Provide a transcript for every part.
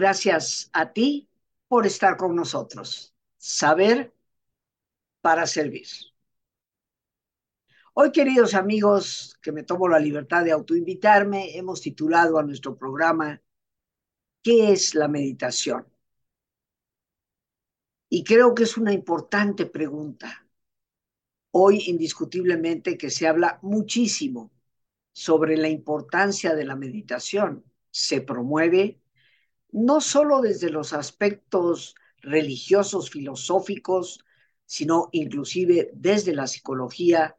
Gracias a ti por estar con nosotros. Saber para servir. Hoy, queridos amigos, que me tomo la libertad de autoinvitarme, hemos titulado a nuestro programa ¿Qué es la meditación? Y creo que es una importante pregunta. Hoy, indiscutiblemente, que se habla muchísimo sobre la importancia de la meditación. Se promueve no solo desde los aspectos religiosos, filosóficos, sino inclusive desde la psicología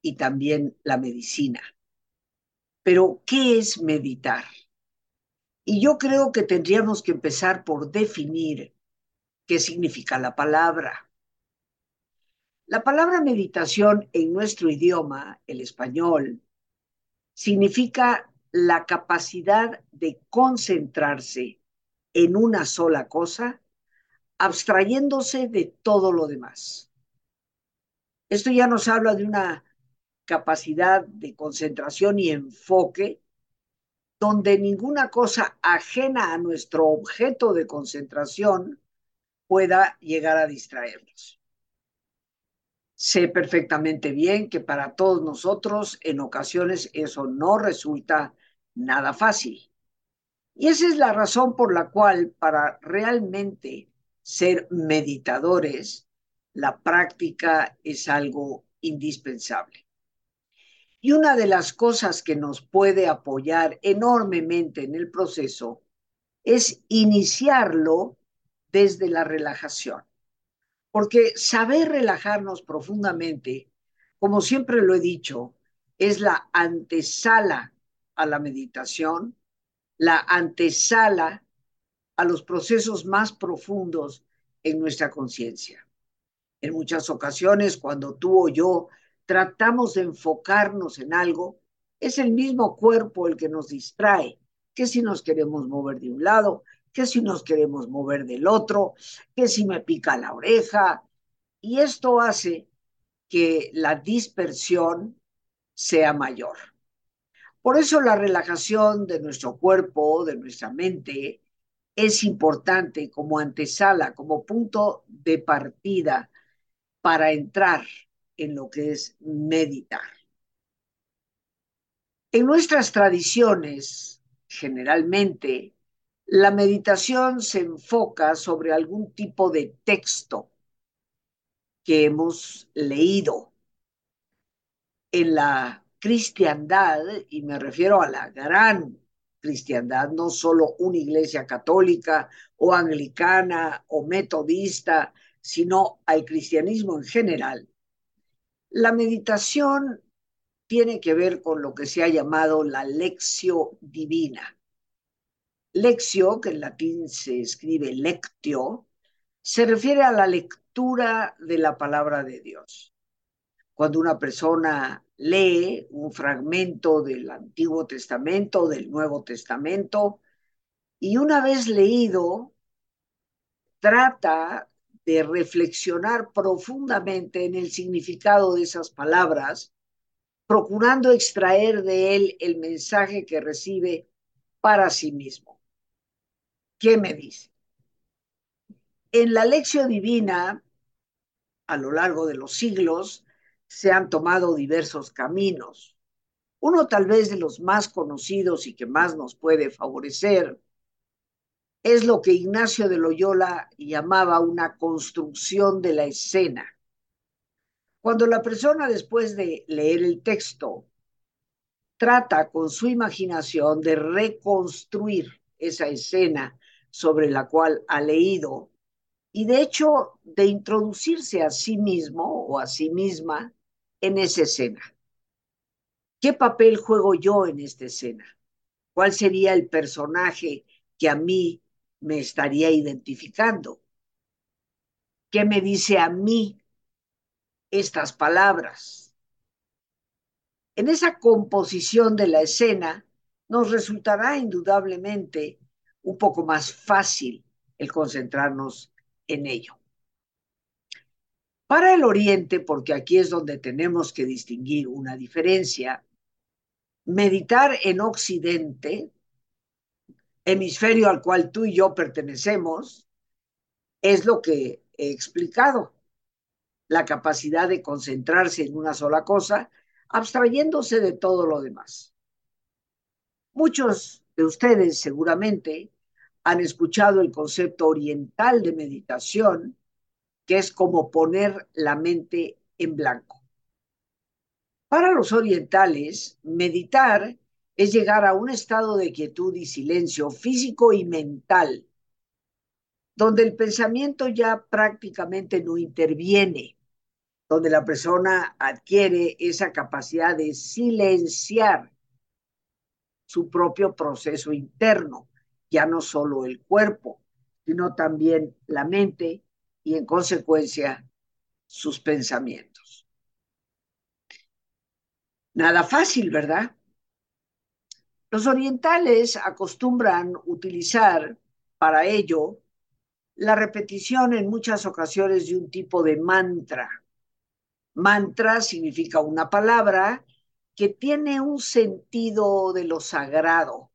y también la medicina. Pero, ¿qué es meditar? Y yo creo que tendríamos que empezar por definir qué significa la palabra. La palabra meditación en nuestro idioma, el español, significa la capacidad de concentrarse en una sola cosa, abstrayéndose de todo lo demás. Esto ya nos habla de una capacidad de concentración y enfoque donde ninguna cosa ajena a nuestro objeto de concentración pueda llegar a distraernos. Sé perfectamente bien que para todos nosotros en ocasiones eso no resulta nada fácil. Y esa es la razón por la cual para realmente ser meditadores, la práctica es algo indispensable. Y una de las cosas que nos puede apoyar enormemente en el proceso es iniciarlo desde la relajación. Porque saber relajarnos profundamente, como siempre lo he dicho, es la antesala a la meditación la antesala a los procesos más profundos en nuestra conciencia. En muchas ocasiones, cuando tú o yo tratamos de enfocarnos en algo, es el mismo cuerpo el que nos distrae, que si nos queremos mover de un lado, que si nos queremos mover del otro, que si me pica la oreja, y esto hace que la dispersión sea mayor. Por eso la relajación de nuestro cuerpo, de nuestra mente, es importante como antesala, como punto de partida para entrar en lo que es meditar. En nuestras tradiciones, generalmente, la meditación se enfoca sobre algún tipo de texto que hemos leído. En la cristiandad, y me refiero a la gran cristiandad, no solo una iglesia católica o anglicana o metodista, sino al cristianismo en general. La meditación tiene que ver con lo que se ha llamado la lección divina. Lectio, que en latín se escribe lectio, se refiere a la lectura de la palabra de Dios. Cuando una persona lee un fragmento del Antiguo Testamento, del Nuevo Testamento, y una vez leído, trata de reflexionar profundamente en el significado de esas palabras, procurando extraer de él el mensaje que recibe para sí mismo. ¿Qué me dice? En la lección divina, a lo largo de los siglos, se han tomado diversos caminos. Uno tal vez de los más conocidos y que más nos puede favorecer es lo que Ignacio de Loyola llamaba una construcción de la escena. Cuando la persona después de leer el texto trata con su imaginación de reconstruir esa escena sobre la cual ha leído y de hecho de introducirse a sí mismo o a sí misma en esa escena. ¿Qué papel juego yo en esta escena? ¿Cuál sería el personaje que a mí me estaría identificando? ¿Qué me dice a mí estas palabras? En esa composición de la escena nos resultará indudablemente un poco más fácil el concentrarnos en ello. Para el Oriente, porque aquí es donde tenemos que distinguir una diferencia, meditar en Occidente hemisferio al cual tú y yo pertenecemos, es lo que he explicado, la capacidad de concentrarse en una sola cosa, abstrayéndose de todo lo demás. Muchos de ustedes seguramente han escuchado el concepto oriental de meditación, que es como poner la mente en blanco. Para los orientales, meditar es llegar a un estado de quietud y silencio físico y mental, donde el pensamiento ya prácticamente no interviene, donde la persona adquiere esa capacidad de silenciar su propio proceso interno, ya no solo el cuerpo, sino también la mente y en consecuencia sus pensamientos. Nada fácil, ¿verdad? Los orientales acostumbran utilizar para ello la repetición en muchas ocasiones de un tipo de mantra. Mantra significa una palabra que tiene un sentido de lo sagrado.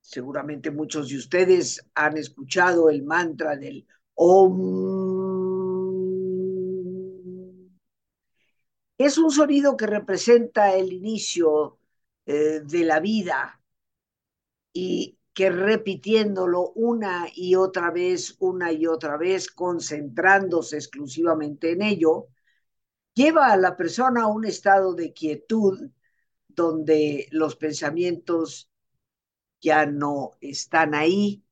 Seguramente muchos de ustedes han escuchado el mantra del Es un sonido que representa el inicio eh, de la vida y que repitiéndolo una y otra vez, una y otra vez, concentrándose exclusivamente en ello, lleva a la persona a un estado de quietud donde los pensamientos ya no están ahí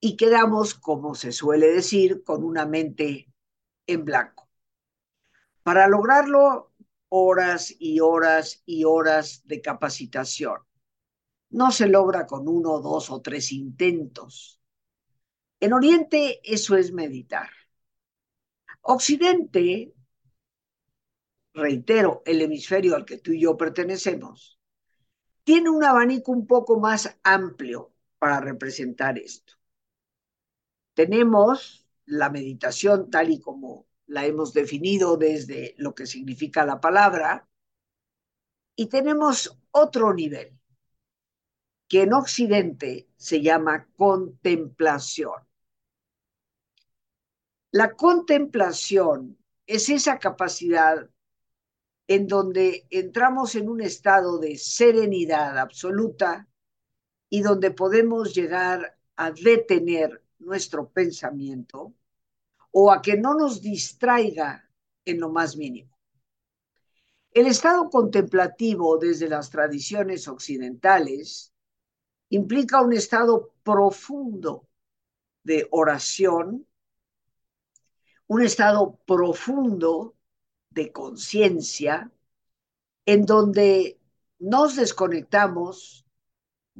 y quedamos, como se suele decir, con una mente en blanco. Para lograrlo, horas y horas y horas de capacitación. No se logra con uno, dos o tres intentos. En Oriente eso es meditar. Occidente, reitero, el hemisferio al que tú y yo pertenecemos, tiene un abanico un poco más amplio para representar esto tenemos la meditación tal y como la hemos definido desde lo que significa la palabra, y tenemos otro nivel, que en Occidente se llama contemplación. La contemplación es esa capacidad en donde entramos en un estado de serenidad absoluta y donde podemos llegar a detener nuestro pensamiento o a que no nos distraiga en lo más mínimo. El estado contemplativo desde las tradiciones occidentales implica un estado profundo de oración, un estado profundo de conciencia, en donde nos desconectamos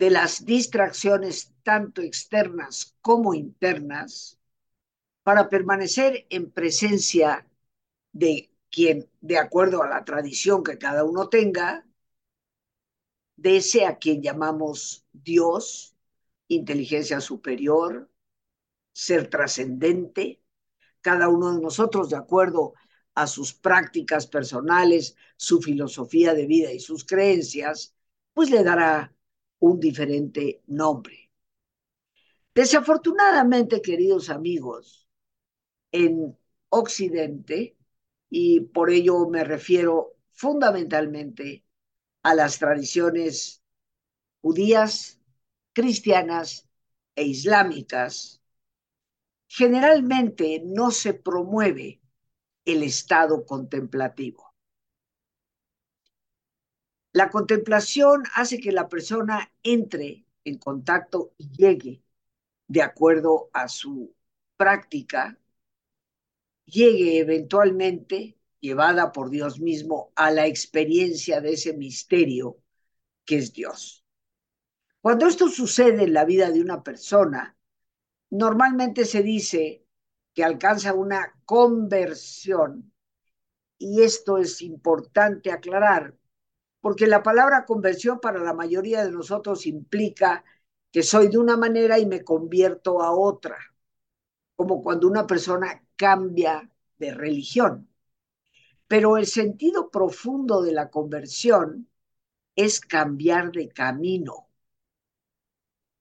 de las distracciones tanto externas como internas para permanecer en presencia de quien, de acuerdo a la tradición que cada uno tenga, de ese a quien llamamos Dios, inteligencia superior, ser trascendente, cada uno de nosotros de acuerdo a sus prácticas personales, su filosofía de vida y sus creencias, pues le dará un diferente nombre. Desafortunadamente, queridos amigos, en Occidente, y por ello me refiero fundamentalmente a las tradiciones judías, cristianas e islámicas, generalmente no se promueve el estado contemplativo. La contemplación hace que la persona entre en contacto y llegue, de acuerdo a su práctica, llegue eventualmente, llevada por Dios mismo, a la experiencia de ese misterio que es Dios. Cuando esto sucede en la vida de una persona, normalmente se dice que alcanza una conversión. Y esto es importante aclarar, porque la palabra conversión para la mayoría de nosotros implica que soy de una manera y me convierto a otra, como cuando una persona cambia de religión. Pero el sentido profundo de la conversión es cambiar de camino.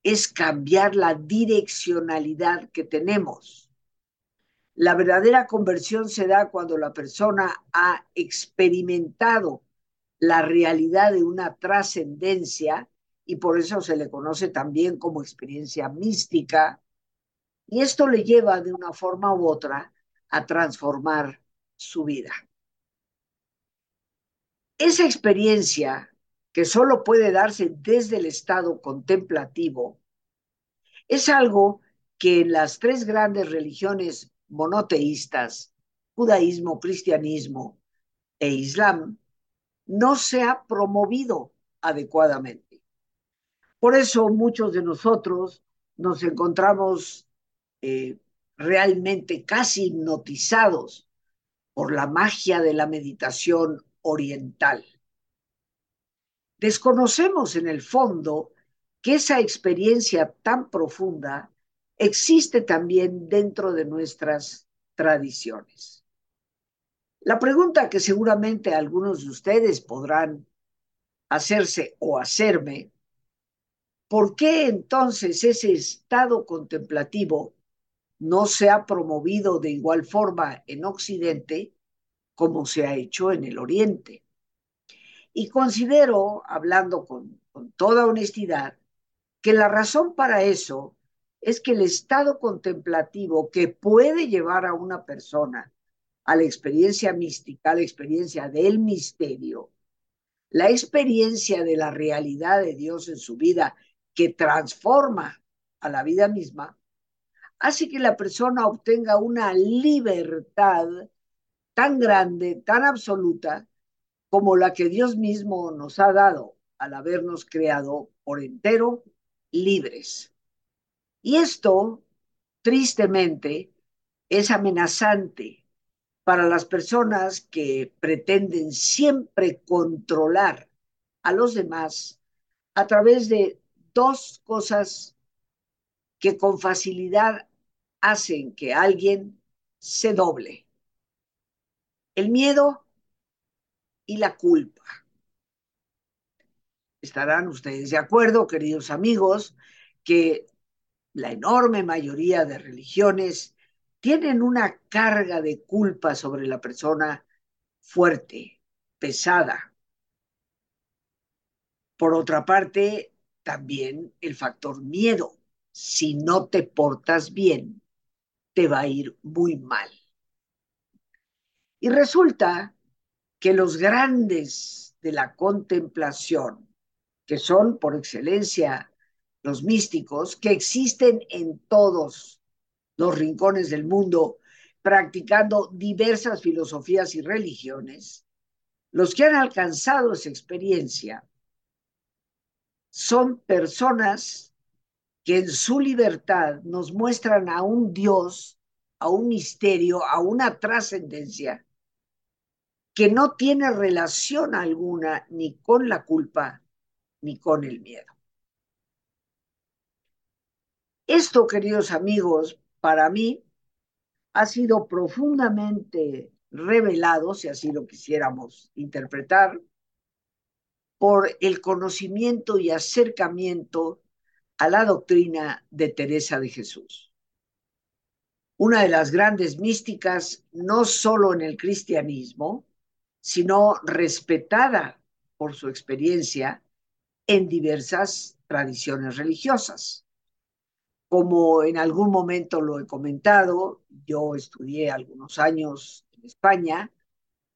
es cambiar la direccionalidad que tenemos. La verdadera conversión se da cuando la persona ha experimentado la realidad de una trascendencia y por eso se le conoce también como experiencia mística. Y esto le lleva de una forma u otra a transformar su vida. Esa experiencia que solo puede darse desde el estado contemplativo es algo que en las tres grandes religiones monoteístas, judaísmo, cristianismo e islam, no se ha promovido adecuadamente. Por eso muchos de nosotros nos encontramos eh, realmente casi hipnotizados por la magia de la meditación oriental. Desconocemos en el fondo que esa experiencia tan profunda existe también dentro de nuestras tradiciones. La pregunta que seguramente algunos de ustedes podrán hacerse o hacerme, ¿por qué entonces ese estado contemplativo no se ha promovido de igual forma en Occidente como se ha hecho en el Oriente? Y considero, hablando con, con toda honestidad, que la razón para eso es que el estado contemplativo que puede llevar a una persona a la experiencia mística, a la experiencia del misterio, la experiencia de la realidad de Dios en su vida que transforma a la vida misma, hace que la persona obtenga una libertad tan grande, tan absoluta, como la que Dios mismo nos ha dado al habernos creado por entero libres. Y esto, tristemente, es amenazante para las personas que pretenden siempre controlar a los demás a través de dos cosas que con facilidad hacen que alguien se doble. El miedo y la culpa. Estarán ustedes de acuerdo, queridos amigos, que la enorme mayoría de religiones tienen una carga de culpa sobre la persona fuerte, pesada. Por otra parte, también el factor miedo. Si no te portas bien, te va a ir muy mal. Y resulta que los grandes de la contemplación, que son por excelencia los místicos, que existen en todos los rincones del mundo, practicando diversas filosofías y religiones, los que han alcanzado esa experiencia son personas que en su libertad nos muestran a un Dios, a un misterio, a una trascendencia que no tiene relación alguna ni con la culpa ni con el miedo. Esto, queridos amigos, para mí ha sido profundamente revelado, si así lo quisiéramos interpretar, por el conocimiento y acercamiento a la doctrina de Teresa de Jesús. Una de las grandes místicas, no solo en el cristianismo, sino respetada por su experiencia en diversas tradiciones religiosas. Como en algún momento lo he comentado, yo estudié algunos años en España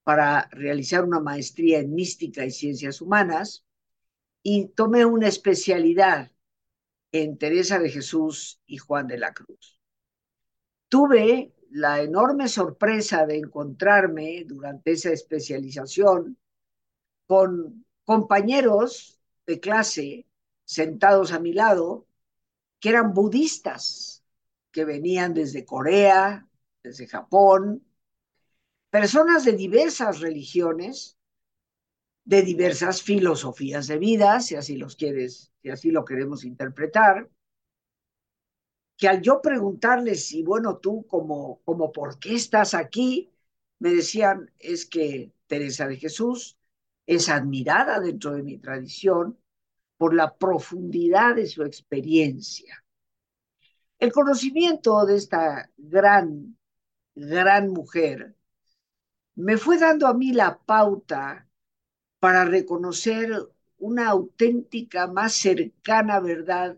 para realizar una maestría en mística y ciencias humanas y tomé una especialidad en Teresa de Jesús y Juan de la Cruz. Tuve la enorme sorpresa de encontrarme durante esa especialización con compañeros de clase sentados a mi lado que eran budistas, que venían desde Corea, desde Japón, personas de diversas religiones, de diversas filosofías de vida, si así los quieres, si así lo queremos interpretar, que al yo preguntarles, y bueno, tú como, como por qué estás aquí, me decían, es que Teresa de Jesús es admirada dentro de mi tradición por la profundidad de su experiencia. El conocimiento de esta gran, gran mujer me fue dando a mí la pauta para reconocer una auténtica, más cercana verdad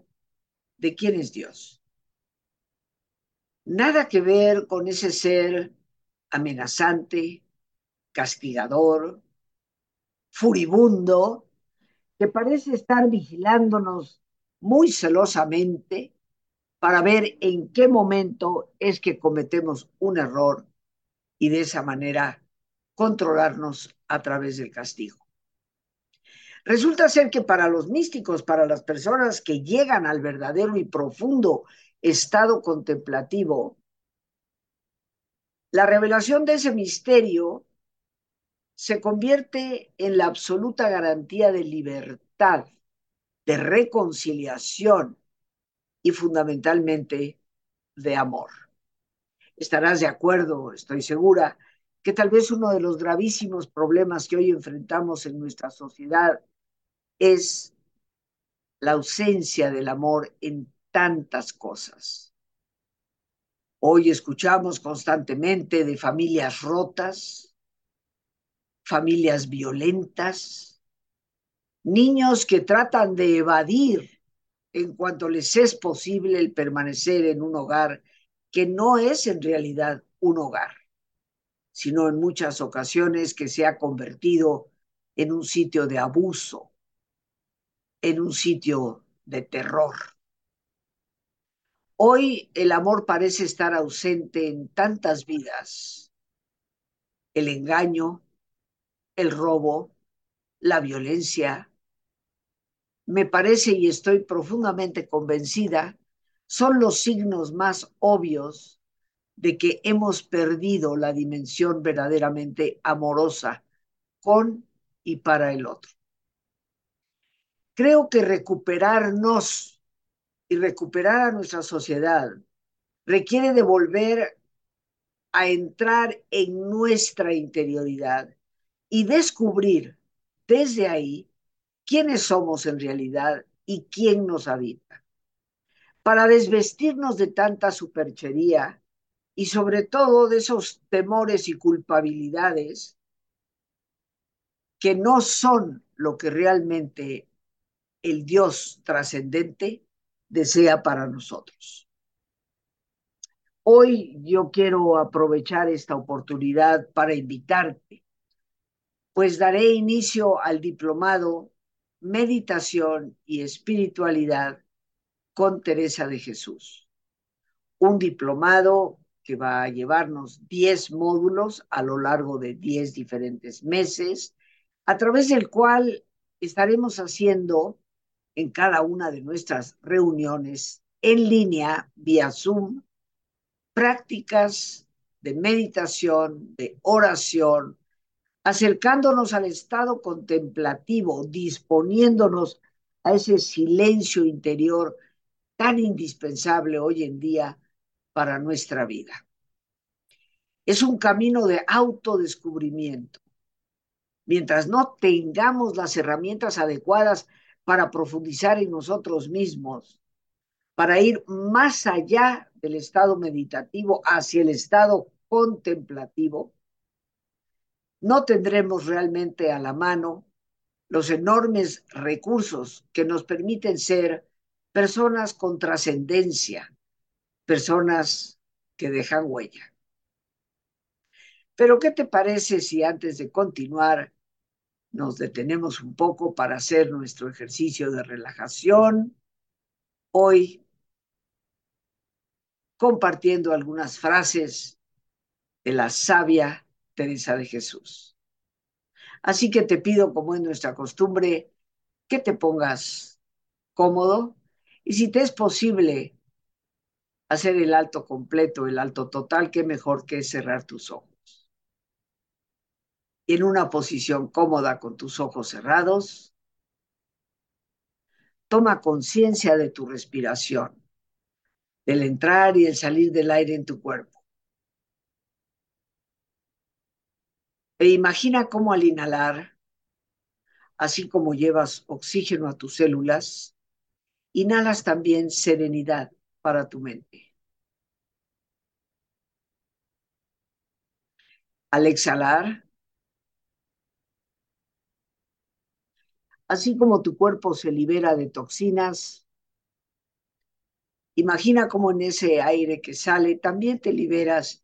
de quién es Dios. Nada que ver con ese ser amenazante, castigador, furibundo, que parece estar vigilándonos muy celosamente para ver en qué momento es que cometemos un error y de esa manera controlarnos a través del castigo. Resulta ser que para los místicos, para las personas que llegan al verdadero y profundo estado contemplativo, la revelación de ese misterio se convierte en la absoluta garantía de libertad, de reconciliación y fundamentalmente de amor. Estarás de acuerdo, estoy segura, que tal vez uno de los gravísimos problemas que hoy enfrentamos en nuestra sociedad es la ausencia del amor en tantas cosas. Hoy escuchamos constantemente de familias rotas, familias violentas, niños que tratan de evadir en cuanto les es posible el permanecer en un hogar que no es en realidad un hogar, sino en muchas ocasiones que se ha convertido en un sitio de abuso, en un sitio de terror. Hoy el amor parece estar ausente en tantas vidas. El engaño, el robo, la violencia, me parece y estoy profundamente convencida, son los signos más obvios de que hemos perdido la dimensión verdaderamente amorosa con y para el otro. Creo que recuperarnos y recuperar a nuestra sociedad requiere de volver a entrar en nuestra interioridad y descubrir desde ahí quiénes somos en realidad y quién nos habita. Para desvestirnos de tanta superchería y sobre todo de esos temores y culpabilidades que no son lo que realmente el Dios trascendente desea para nosotros. Hoy yo quiero aprovechar esta oportunidad para invitarte, pues daré inicio al diplomado Meditación y Espiritualidad con Teresa de Jesús. Un diplomado que va a llevarnos 10 módulos a lo largo de 10 diferentes meses, a través del cual estaremos haciendo en cada una de nuestras reuniones en línea, vía Zoom, prácticas de meditación, de oración, acercándonos al estado contemplativo, disponiéndonos a ese silencio interior tan indispensable hoy en día para nuestra vida. Es un camino de autodescubrimiento. Mientras no tengamos las herramientas adecuadas para profundizar en nosotros mismos, para ir más allá del estado meditativo hacia el estado contemplativo, no tendremos realmente a la mano los enormes recursos que nos permiten ser personas con trascendencia, personas que dejan huella. Pero ¿qué te parece si antes de continuar nos detenemos un poco para hacer nuestro ejercicio de relajación. Hoy compartiendo algunas frases de la sabia Teresa de Jesús. Así que te pido, como es nuestra costumbre, que te pongas cómodo y si te es posible hacer el alto completo, el alto total, qué mejor que cerrar tus ojos en una posición cómoda con tus ojos cerrados. Toma conciencia de tu respiración, del entrar y el salir del aire en tu cuerpo. E imagina cómo al inhalar Así como llevas oxígeno a tus células, inhalas también serenidad para tu mente. Al exhalar, así como tu cuerpo se libera de toxinas, imagina cómo en ese aire que sale también te liberas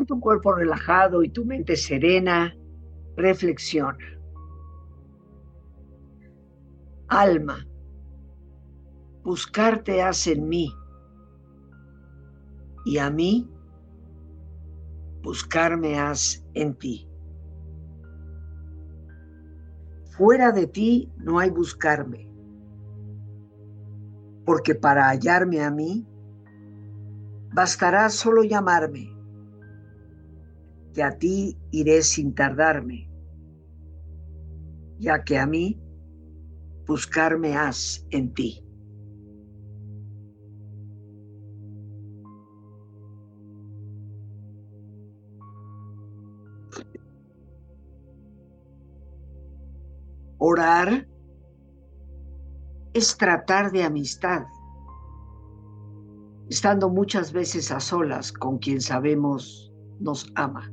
Con tu cuerpo relajado y tu mente serena, reflexiona. Alma, buscarte hace en mí y a mí buscarme has en ti. Fuera de ti no hay buscarme, porque para hallarme a mí bastará solo llamarme que a ti iré sin tardarme, ya que a mí buscarme has en ti. Orar es tratar de amistad, estando muchas veces a solas con quien sabemos nos ama.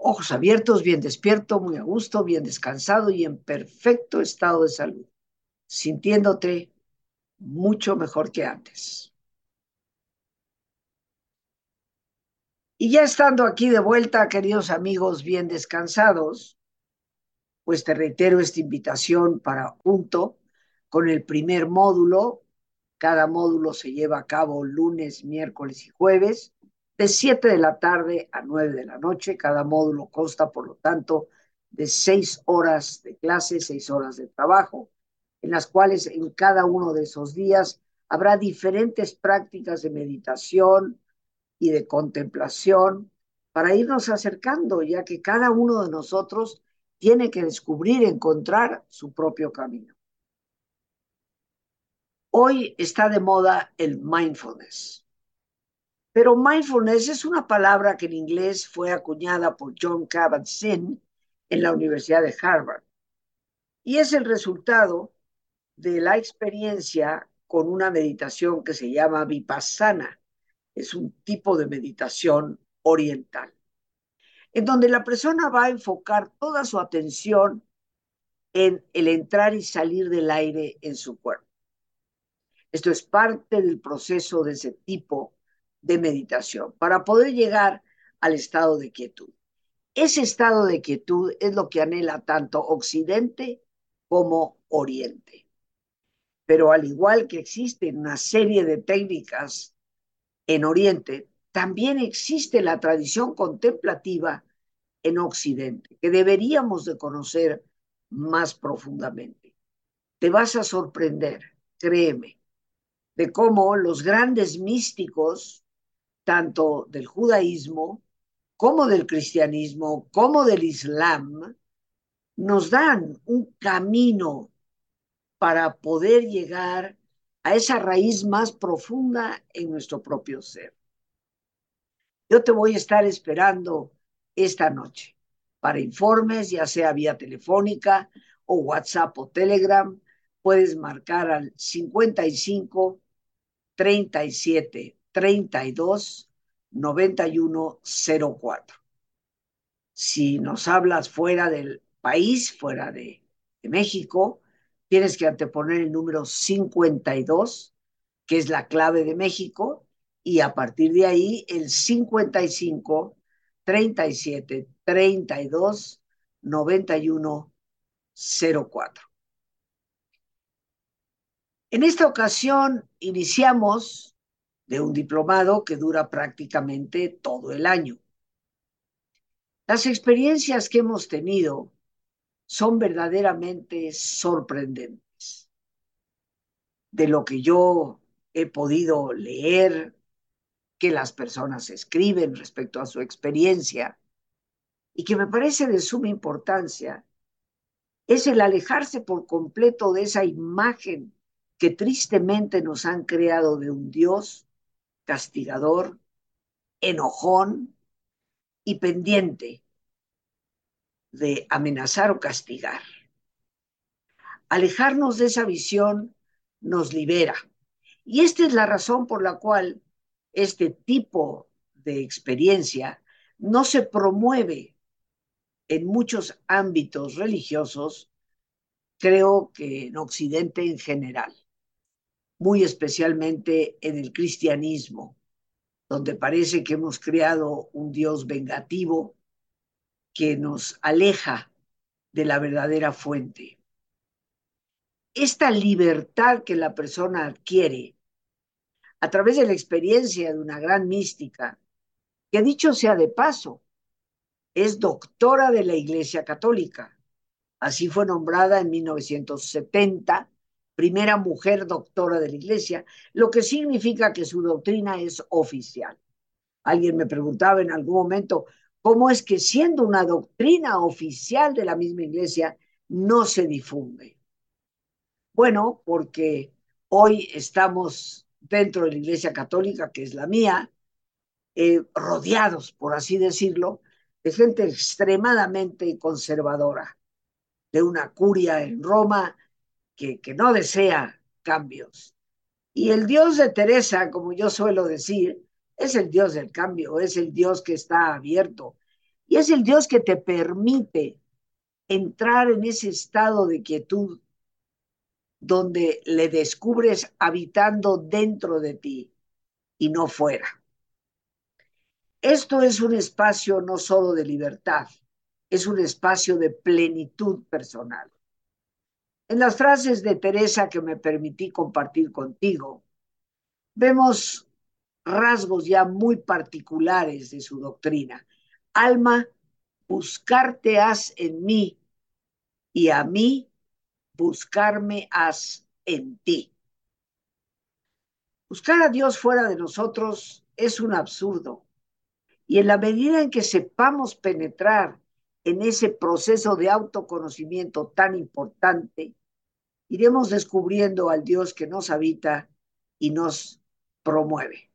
ojos abiertos, bien despierto, muy a gusto, bien descansado y en perfecto estado de salud, sintiéndote mucho mejor que antes. Y ya estando aquí de vuelta, queridos amigos, bien descansados, pues te reitero esta invitación para junto con el primer módulo. Cada módulo se lleva a cabo lunes, miércoles y jueves de 7 de la tarde a 9 de la noche. Cada módulo consta, por lo tanto, de 6 horas de clase, 6 horas de trabajo, en las cuales en cada uno de esos días habrá diferentes prácticas de meditación y de contemplación para irnos acercando, ya que cada uno de nosotros tiene que descubrir, encontrar su propio camino. Hoy está de moda el mindfulness. Pero mindfulness es una palabra que en inglés fue acuñada por John Kabat-Zinn en la Universidad de Harvard. Y es el resultado de la experiencia con una meditación que se llama vipassana. Es un tipo de meditación oriental, en donde la persona va a enfocar toda su atención en el entrar y salir del aire en su cuerpo. Esto es parte del proceso de ese tipo de meditación para poder llegar al estado de quietud. Ese estado de quietud es lo que anhela tanto Occidente como Oriente. Pero al igual que existen una serie de técnicas en Oriente, también existe la tradición contemplativa en Occidente, que deberíamos de conocer más profundamente. Te vas a sorprender, créeme, de cómo los grandes místicos, tanto del judaísmo como del cristianismo, como del islam, nos dan un camino para poder llegar a esa raíz más profunda en nuestro propio ser. Yo te voy a estar esperando esta noche para informes, ya sea vía telefónica o WhatsApp o Telegram. Puedes marcar al 55 37 32 91 04. Si nos hablas fuera del país, fuera de, de México, tienes que anteponer el número 52, que es la clave de México, y a partir de ahí el 55 37 32 91 04. En esta ocasión iniciamos de un diplomado que dura prácticamente todo el año. Las experiencias que hemos tenido son verdaderamente sorprendentes. De lo que yo he podido leer, que las personas escriben respecto a su experiencia y que me parece de suma importancia, es el alejarse por completo de esa imagen que tristemente nos han creado de un Dios castigador, enojón y pendiente de amenazar o castigar. Alejarnos de esa visión nos libera. Y esta es la razón por la cual este tipo de experiencia no se promueve en muchos ámbitos religiosos, creo que en Occidente en general, muy especialmente en el cristianismo, donde parece que hemos creado un Dios vengativo que nos aleja de la verdadera fuente. Esta libertad que la persona adquiere a través de la experiencia de una gran mística, que dicho sea de paso, es doctora de la Iglesia Católica. Así fue nombrada en 1970, primera mujer doctora de la Iglesia, lo que significa que su doctrina es oficial. Alguien me preguntaba en algún momento, ¿cómo es que siendo una doctrina oficial de la misma Iglesia no se difunde? Bueno, porque hoy estamos dentro de la Iglesia Católica, que es la mía, eh, rodeados, por así decirlo, de gente extremadamente conservadora, de una curia en Roma que, no desea cambios. Y el Dios de Teresa, como yo suelo decir, es el Dios del cambio, es el Dios que está abierto y es el Dios que te permite entrar en ese estado de quietud donde le descubres habitando dentro de ti y no fuera. Esto es un espacio no solo de libertad, es un espacio de plenitud personal. En las frases de Teresa que me permití compartir contigo, vemos rasgos ya muy particulares de su doctrina. Alma, buscarte has en mí y a mí buscarme has en ti. Buscar a Dios fuera de nosotros es un absurdo. Y en la medida en que sepamos penetrar en ese proceso de autoconocimiento tan importante, iremos descubriendo al Dios que nos habita y nos promueve.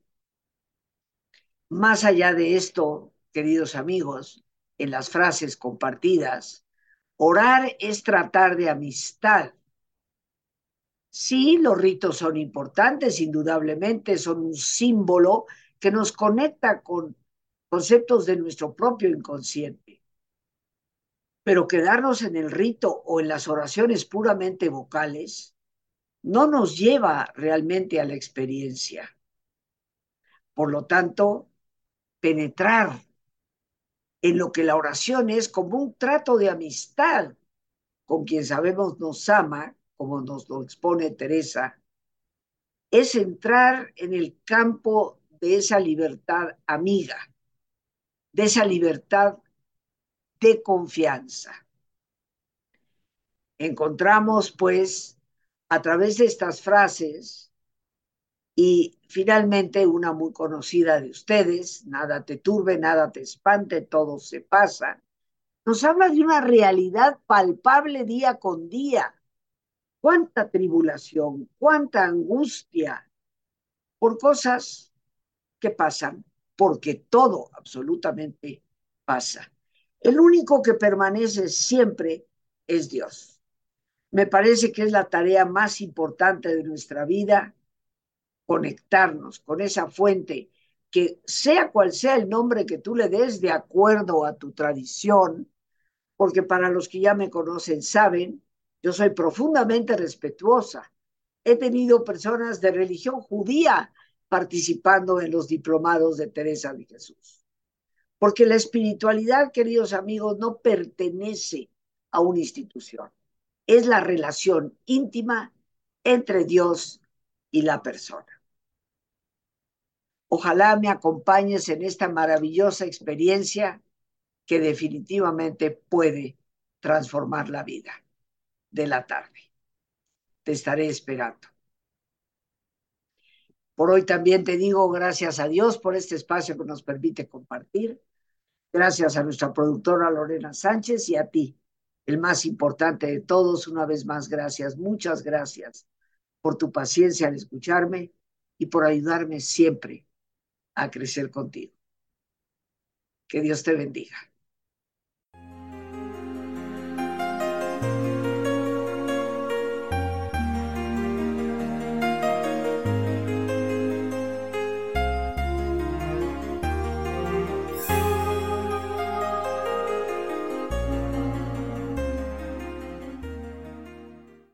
Más allá de esto, queridos amigos, en las frases compartidas, Orar es tratar de amistad. Sí, los ritos son importantes, indudablemente, son un símbolo que nos conecta con conceptos de nuestro propio inconsciente. Pero quedarnos en el rito o en las oraciones puramente vocales no nos lleva realmente a la experiencia. Por lo tanto, penetrar en lo que la oración es como un trato de amistad con quien sabemos nos ama, como nos lo expone Teresa, es entrar en el campo de esa libertad amiga, de esa libertad de confianza. Encontramos, pues, a través de estas frases y finalmente una muy conocida de ustedes, nada te turbe, nada te espante, todo se pasa, nos habla de una realidad palpable día con día. Cuánta tribulación, cuánta angustia por cosas que pasan, porque todo absolutamente pasa. El único que permanece siempre es Dios. Me parece que es la tarea más importante de nuestra vida, conectarnos con esa fuente que sea cual sea el nombre que tú le des de acuerdo a tu tradición, porque para los que ya me conocen saben, yo soy profundamente respetuosa. He tenido personas de religión judía participando en los diplomados de Teresa de Jesús. Porque la espiritualidad, queridos amigos, no pertenece a una institución. Es la relación íntima entre Dios y la persona. Ojalá me acompañes en esta maravillosa experiencia que definitivamente puede transformar la vida de la tarde. Te estaré esperando. Por hoy también te digo gracias a Dios por este espacio que nos permite compartir. Gracias a nuestra productora Lorena Sánchez y a ti, el más importante de todos. Una vez más, gracias, muchas gracias por tu paciencia al escucharme y por ayudarme siempre a crecer contigo. Que Dios te bendiga.